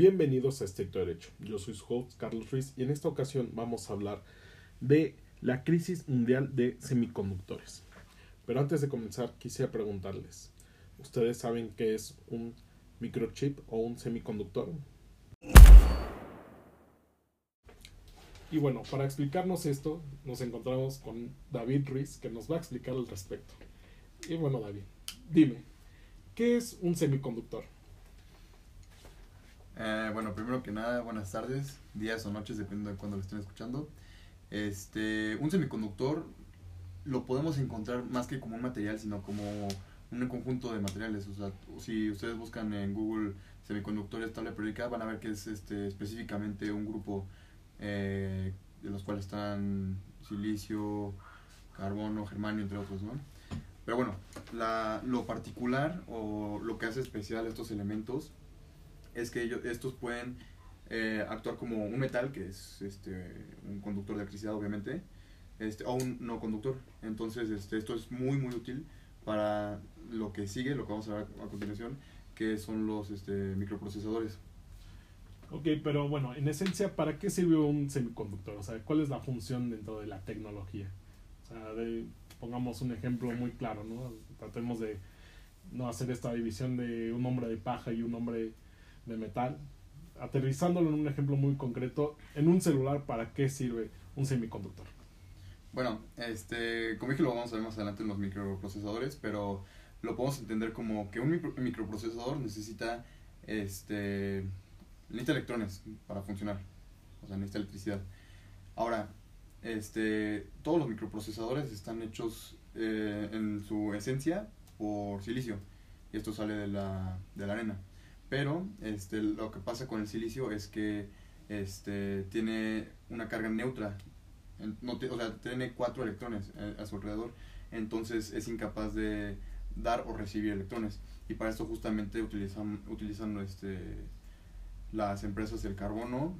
Bienvenidos a Estricto Derecho. Yo soy su host Carlos Ruiz y en esta ocasión vamos a hablar de la crisis mundial de semiconductores. Pero antes de comenzar quisiera preguntarles, ¿ustedes saben qué es un microchip o un semiconductor? Y bueno, para explicarnos esto, nos encontramos con David Ruiz, que nos va a explicar al respecto. Y bueno, David, dime, ¿qué es un semiconductor? Bueno, primero que nada, buenas tardes, días o noches, dependiendo de cuándo lo estén escuchando. Este, un semiconductor lo podemos encontrar más que como un material, sino como un conjunto de materiales. O sea, si ustedes buscan en Google semiconductores tabla periódica, van a ver que es este, específicamente un grupo eh, de los cuales están silicio, carbono, germanio, entre otros, ¿no? Pero bueno, la, lo particular o lo que hace especial estos elementos es que ellos, estos pueden eh, actuar como un metal, que es este, un conductor de electricidad, obviamente, este, o un no conductor. Entonces, este, esto es muy, muy útil para lo que sigue, lo que vamos a ver a continuación, que son los este, microprocesadores. Ok, pero bueno, en esencia, ¿para qué sirve un semiconductor? O sea, ¿cuál es la función dentro de la tecnología? O sea, de, pongamos un ejemplo muy claro, ¿no? Tratemos de no hacer esta división de un hombre de paja y un hombre de metal. Aterrizándolo en un ejemplo muy concreto, en un celular, ¿para qué sirve un semiconductor? Bueno, este, como dije, lo vamos a ver más adelante en los microprocesadores, pero lo podemos entender como que un microprocesador necesita, este, necesita electrones para funcionar, o sea, necesita electricidad. Ahora, este, todos los microprocesadores están hechos eh, en su esencia por silicio, y esto sale de la, de la arena. Pero este, lo que pasa con el silicio es que este, tiene una carga neutra, no o sea, tiene cuatro electrones eh, a, su alrededor, entonces es incapaz de dar o recibir electrones. Y para esto justamente utilizan, utilizan este, las empresas del carbono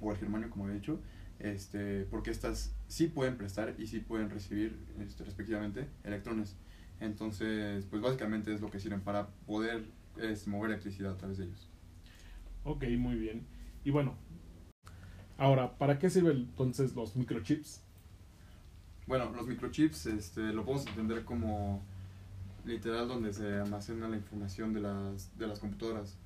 o el germanio, como he dicho, este, porque estas sí pueden prestar y sí pueden recibir este, respectivamente electrones. Entonces, pues básicamente es lo que sirven para poder es mover electricidad a través de ellos. Ok, muy bien. Y bueno, ahora, ¿para qué sirven entonces los microchips? Bueno, los microchips este, lo podemos entender como literal donde se almacena la información de las, de las computadoras,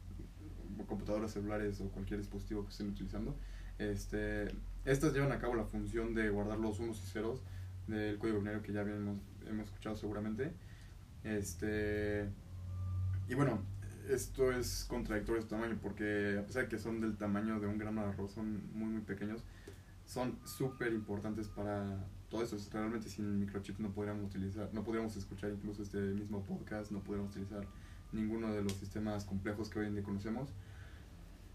computadoras celulares o cualquier dispositivo que estén utilizando. Este, estas llevan a cabo la función de guardar los unos y ceros del código binario que ya habíamos, hemos escuchado seguramente. Este, y bueno, esto es contradictorio su tamaño porque a pesar de que son del tamaño de un grano de arroz, son muy muy pequeños, son súper importantes para todo eso. Realmente sin microchips no podríamos utilizar, no podríamos escuchar incluso este mismo podcast, no podríamos utilizar ninguno de los sistemas complejos que hoy en día conocemos.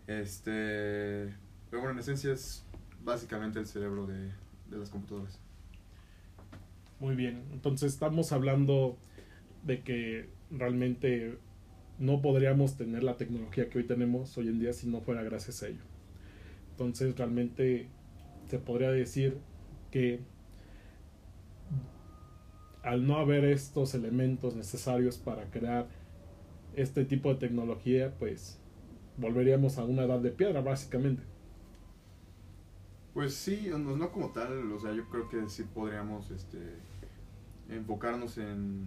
Este, pero bueno, en esencia es básicamente el cerebro de, de las computadoras. Muy bien, entonces estamos hablando de que realmente no podríamos tener la tecnología que hoy tenemos hoy en día si no fuera gracias a ello. Entonces realmente se podría decir que al no haber estos elementos necesarios para crear este tipo de tecnología, pues volveríamos a una edad de piedra, básicamente. Pues sí, no, como tal, o sea, yo creo que sí podríamos este, enfocarnos en,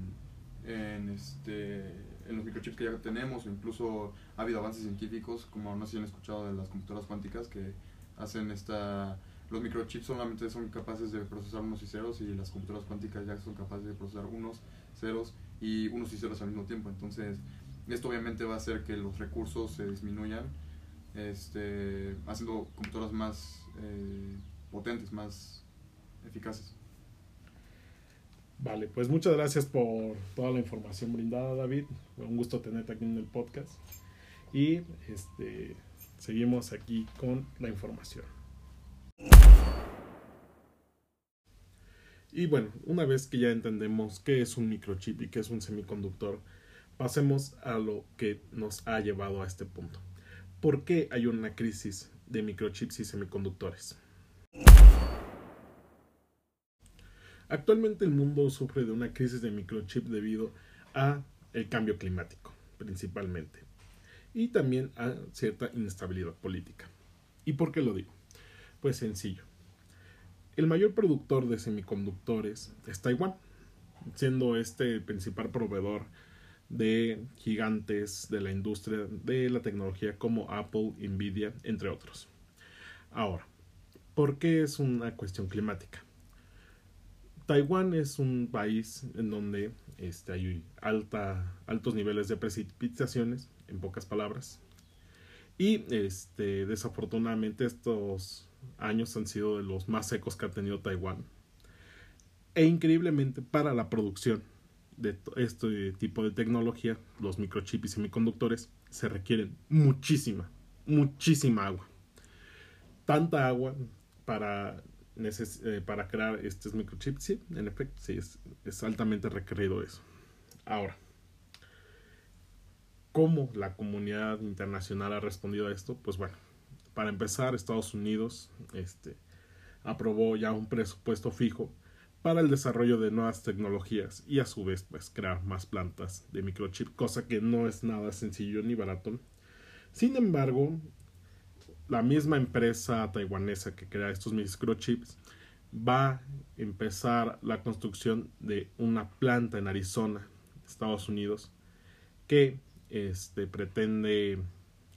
en este en los microchips que ya tenemos, o incluso ha habido avances científicos, como no sé si han escuchado de las computadoras cuánticas, que hacen esta... Los microchips solamente son capaces de procesar unos y ceros y las computadoras cuánticas ya son capaces de procesar unos, ceros y unos y ceros al mismo tiempo. Entonces, esto obviamente va a hacer que los recursos se disminuyan, este, haciendo computadoras más eh, potentes, más eficaces. Vale, pues muchas gracias por toda la información brindada, David. Un gusto tenerte aquí en el podcast. Y este seguimos aquí con la información. Y bueno, una vez que ya entendemos qué es un microchip y qué es un semiconductor, pasemos a lo que nos ha llevado a este punto. ¿Por qué hay una crisis de microchips y semiconductores? Actualmente el mundo sufre de una crisis de microchip debido a el cambio climático, principalmente. y también a cierta inestabilidad política. ¿Y por qué lo digo? Pues sencillo. El mayor productor de semiconductores es Taiwán, siendo este el principal proveedor de gigantes de la industria de la tecnología como Apple, Nvidia, entre otros. Ahora, ¿por qué es una cuestión climática? Taiwán es un país en donde este, hay alta, altos niveles de precipitaciones, en pocas palabras. Y este, desafortunadamente estos años han sido de los más secos que ha tenido Taiwán. E increíblemente para la producción de este tipo de tecnología, los microchips y semiconductores, se requieren muchísima, muchísima agua. Tanta agua para eh, para crear estos microchips, sí, en efecto, sí, es, altamente requerido eso. Ahora, ¿cómo la comunidad internacional ha respondido a esto? Pues bueno, para empezar, Estados Unidos este, aprobó ya un presupuesto fijo para el desarrollo de nuevas tecnologías y a su vez pues crear más plantas de microchip, cosa que no es nada sencillo ni barato. Sin embargo, la misma empresa taiwanesa que crea estos microchips va a empezar la construcción de una planta en Arizona, Estados Unidos, que este, pretende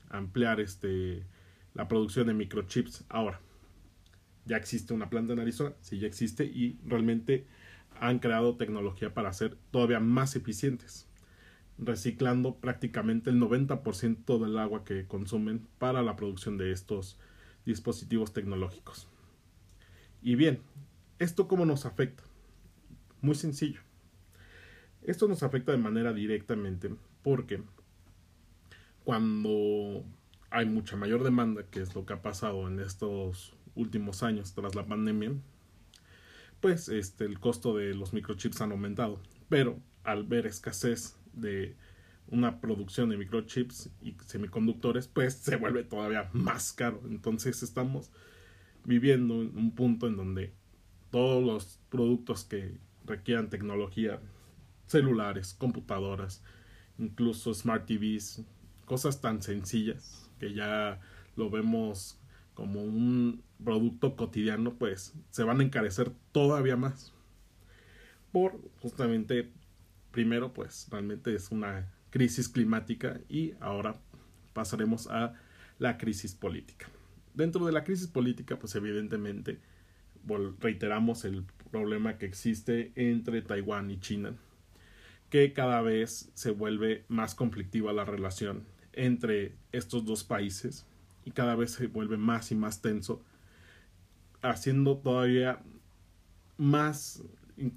ampliar este, la producción de microchips. Ahora, ya existe una planta en Arizona, sí, ya existe y realmente han creado tecnología para ser todavía más eficientes reciclando prácticamente el 90% del agua que consumen para la producción de estos dispositivos tecnológicos. Y bien, ¿esto cómo nos afecta? Muy sencillo. Esto nos afecta de manera directamente porque cuando hay mucha mayor demanda, que es lo que ha pasado en estos últimos años tras la pandemia, pues este, el costo de los microchips han aumentado. Pero al ver escasez de una producción de microchips y semiconductores, pues se vuelve todavía más caro. Entonces estamos viviendo en un punto en donde todos los productos que requieran tecnología, celulares, computadoras, incluso smart TVs, cosas tan sencillas que ya lo vemos como un producto cotidiano, pues se van a encarecer todavía más. Por justamente primero, pues realmente es una crisis climática y ahora pasaremos a la crisis política. Dentro de la crisis política, pues evidentemente reiteramos el problema que existe entre Taiwán y China, que cada vez se vuelve más conflictiva la relación entre estos dos países y cada vez se vuelve más y más tenso, haciendo todavía más,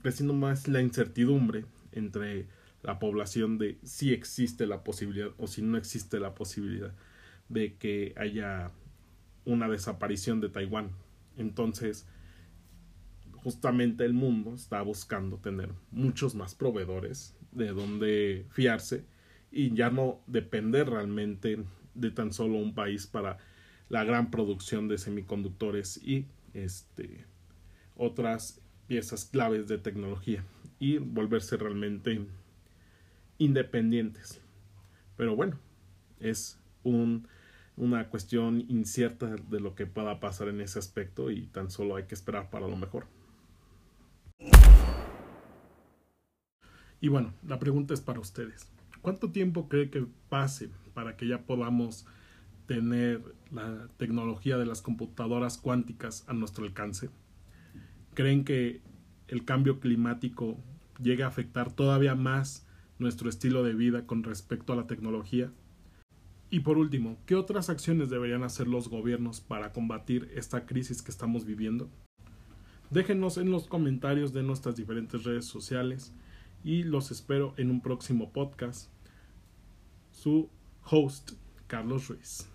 creciendo más la incertidumbre entre la población de si existe la posibilidad o si no existe la posibilidad de que haya una desaparición de Taiwán. Entonces, justamente el mundo está buscando tener muchos más proveedores de donde fiarse y ya no depender realmente de tan solo un país para la gran producción de semiconductores y este otras piezas claves de tecnología y volverse realmente independientes. Pero bueno, es un, una cuestión incierta de lo que pueda pasar en ese aspecto y tan solo hay que esperar para lo mejor. Y bueno, la pregunta es para ustedes. ¿Cuánto tiempo cree que pase para que ya podamos tener la tecnología de las computadoras cuánticas a nuestro alcance? ¿Creen que el cambio climático llegue a afectar todavía más nuestro estilo de vida con respecto a la tecnología? Y por último, ¿qué otras acciones deberían hacer los gobiernos para combatir esta crisis que estamos viviendo? Déjenos en los comentarios de nuestras diferentes redes sociales y los espero en un próximo podcast. Su host, Carlos Ruiz.